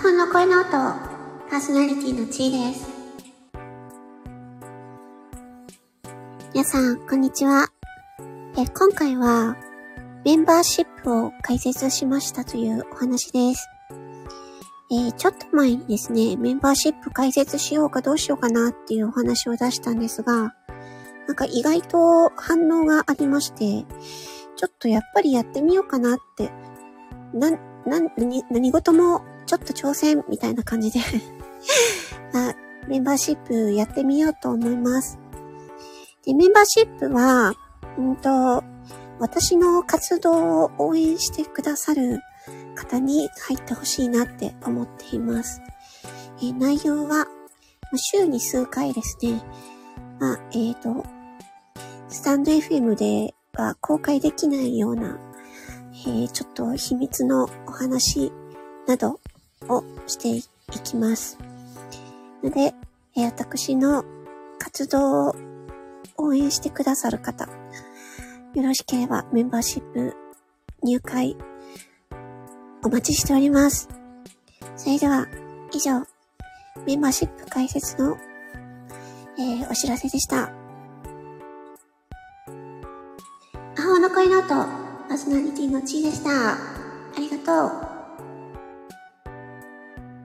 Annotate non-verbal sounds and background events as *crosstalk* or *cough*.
魔法の声の音、パーソナリティのちーです。皆さん、こんにちは。え今回は、メンバーシップを開設しましたというお話です。えー、ちょっと前にですね、メンバーシップ開設しようかどうしようかなっていうお話を出したんですが、なんか意外と反応がありまして、ちょっとやっぱりやってみようかなって、な、な、何、何事もちょっと挑戦みたいな感じで *laughs* あ、メンバーシップやってみようと思います。で、メンバーシップは、うんと、私の活動を応援してくださる方に入ってほしいなって思っています。えー、内容は、週に数回ですね。まあ、えっ、ー、と、スタンド FM では公開できないような、えー、ちょっと秘密のお話などをしていきます。ので、え、私の活動を応援してくださる方、よろしければメンバーシップ入会お待ちしております。それでは、以上、メンバーシップ解説の、えー、お知らせでした。青の声の音、パーソナリティのちーでした。ありがとう。